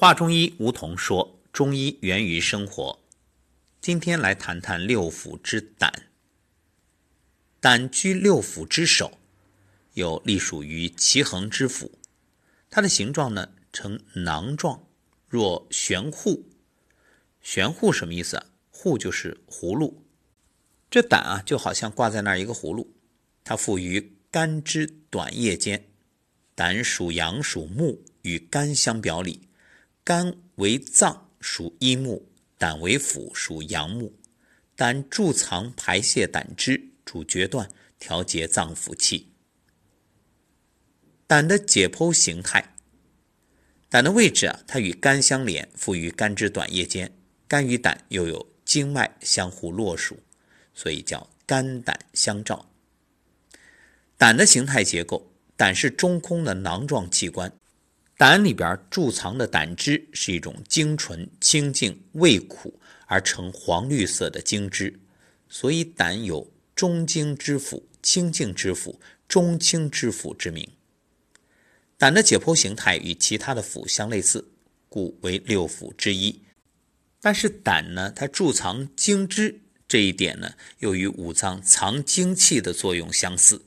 华中医吴桐说：“中医源于生活。”今天来谈谈六腑之胆。胆居六腑之首，又隶属于奇恒之腑。它的形状呢，呈囊状，若悬壶。悬壶什么意思啊？壶就是葫芦。这胆啊，就好像挂在那儿一个葫芦。它附于肝之短叶间。胆属阳，属木，与肝相表里。肝为脏，属阴木；胆为腑，属阳木。胆贮藏排泄胆汁，主决断，调节脏腑气。胆的解剖形态，胆的位置啊，它与肝相连，附于肝之短叶间。肝与胆又有经脉相互络属，所以叫肝胆相照。胆的形态结构，胆是中空的囊状器官。胆里边贮藏的胆汁是一种精纯、清净、味苦而呈黄绿色的精汁，所以胆有中精之腑、清净之腑、中清之腑之名。胆的解剖形态与其他的腑相类似，故为六腑之一。但是胆呢，它贮藏精汁这一点呢，又与五脏藏精气的作用相似，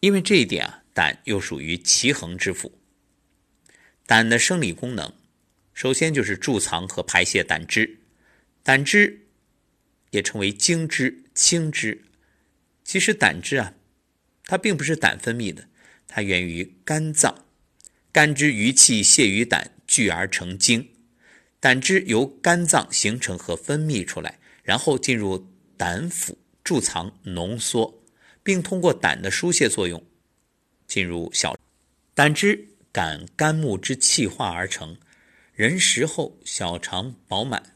因为这一点啊，胆又属于奇恒之腑。胆的生理功能，首先就是贮藏和排泄胆汁。胆汁也称为精汁、清汁。其实胆汁啊，它并不是胆分泌的，它源于肝脏。肝之余气泄于胆，聚而成精。胆汁由肝脏形成和分泌出来，然后进入胆腑贮藏浓缩，并通过胆的疏泄作用进入小胆汁。感肝木之气化而成，人食后小肠饱满，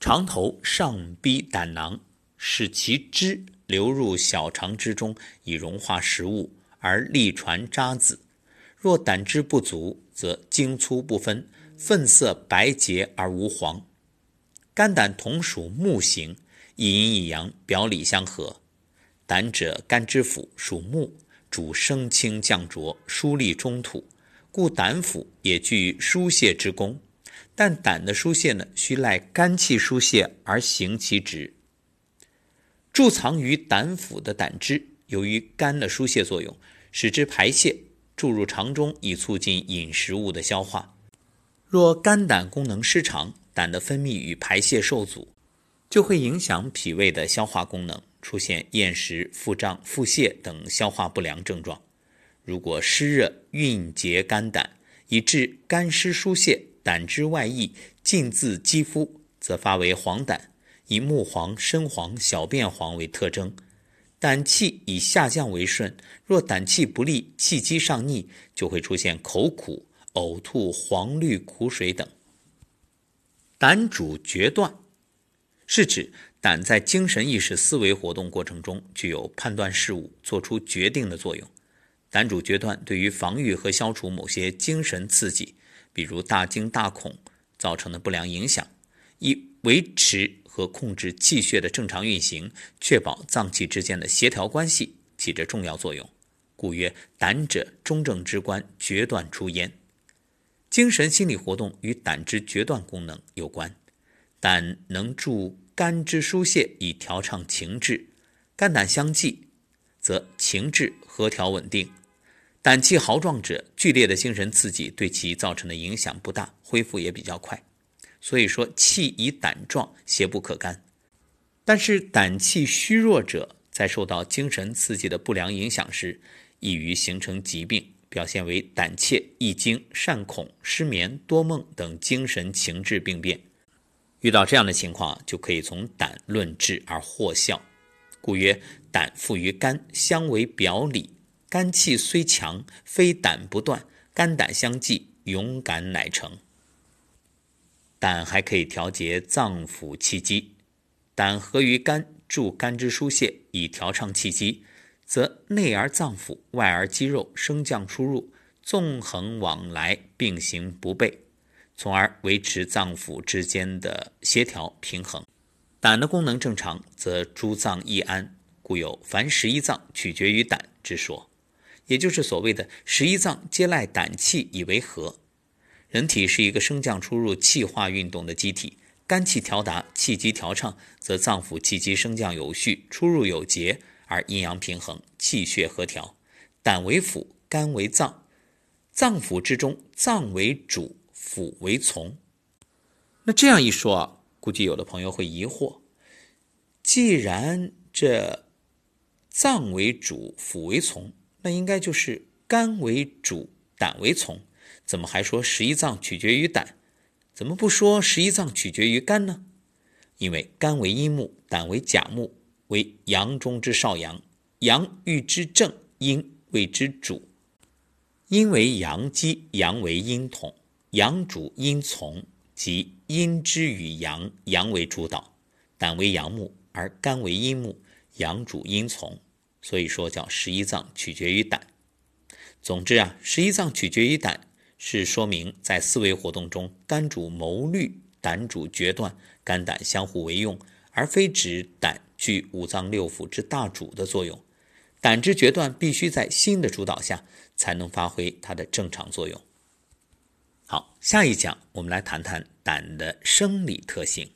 肠头上逼胆囊，使其汁流入小肠之中，以融化食物而利传渣滓。若胆汁不足，则精粗不分，粪色白洁而无黄。肝胆同属木形，一阴一阳，表里相合。胆者肝之府，属木，主升清降浊，疏利中土。故胆腑也具疏泄之功，但胆的疏泄呢，需赖肝气疏泄而行其职。贮藏于胆腑的胆汁，由于肝的疏泄作用，使之排泄，注入肠中，以促进饮食物的消化。若肝胆功能失常，胆的分泌与排泄受阻，就会影响脾胃的消化功能，出现厌食、腹胀、腹泻等消化不良症状。如果湿热蕴结肝胆，以致肝湿疏泄，胆汁外溢，浸自肌肤，则发为黄疸，以木黄、深黄、小便黄为特征。胆气以下降为顺，若胆气不利，气机上逆，就会出现口苦、呕吐、黄绿苦水等。胆主决断，是指胆在精神意识思维活动过程中具有判断事物、做出决定的作用。胆主决断对于防御和消除某些精神刺激，比如大惊大恐造成的不良影响，以维持和控制气血的正常运行，确保脏器之间的协调关系，起着重要作用。故曰：胆者，中正之官，决断出焉。精神心理活动与胆之决断功能有关。胆能助肝之疏泄，以调畅情志。肝胆相济，则情志和调稳定。胆气豪壮者，剧烈的精神刺激对其造成的影响不大，恢复也比较快。所以说，气以胆壮，邪不可干。但是胆气虚弱者，在受到精神刺激的不良影响时，易于形成疾病，表现为胆怯、易惊、善恐、失眠、多梦等精神情志病变。遇到这样的情况，就可以从胆论治而获效。故曰：胆附于肝，相为表里。肝气虽强，非胆不断；肝胆相济，勇敢乃成。胆还可以调节脏腑气机，胆合于肝，助肝之疏泄，以调畅气机，则内而脏腑，外而肌肉升降出入，纵横往来，并行不悖，从而维持脏腑之间的协调平衡。胆的功能正常，则诸脏易安，故有凡十一脏取决于胆之说。也就是所谓的十一脏皆赖胆气以为和，人体是一个升降出入气化运动的机体，肝气调达，气机调畅，则脏腑气机升降有序，出入有节，而阴阳平衡，气血和调。胆为腑，肝为脏，脏腑之中，脏为主，腑为从。那这样一说啊，估计有的朋友会疑惑：既然这脏为主，腑为从，那应该就是肝为主，胆为从。怎么还说十一脏取决于胆？怎么不说十一脏取决于肝呢？因为肝为阴木，胆为甲木，为阳中之少阳，阳欲之正，阴谓之主。阴为阳基，阳为阴统，阳主阴从，即阴之与阳，阳为主导。胆为阳木，而肝为阴木，阳主阴从，所以说叫十一脏取决于胆。总之啊，十一脏取决于胆。是说明在思维活动中，肝主谋虑，胆主决断，肝胆相互为用，而非指胆具五脏六腑之大主的作用。胆之决断必须在心的主导下，才能发挥它的正常作用。好，下一讲我们来谈谈胆的生理特性。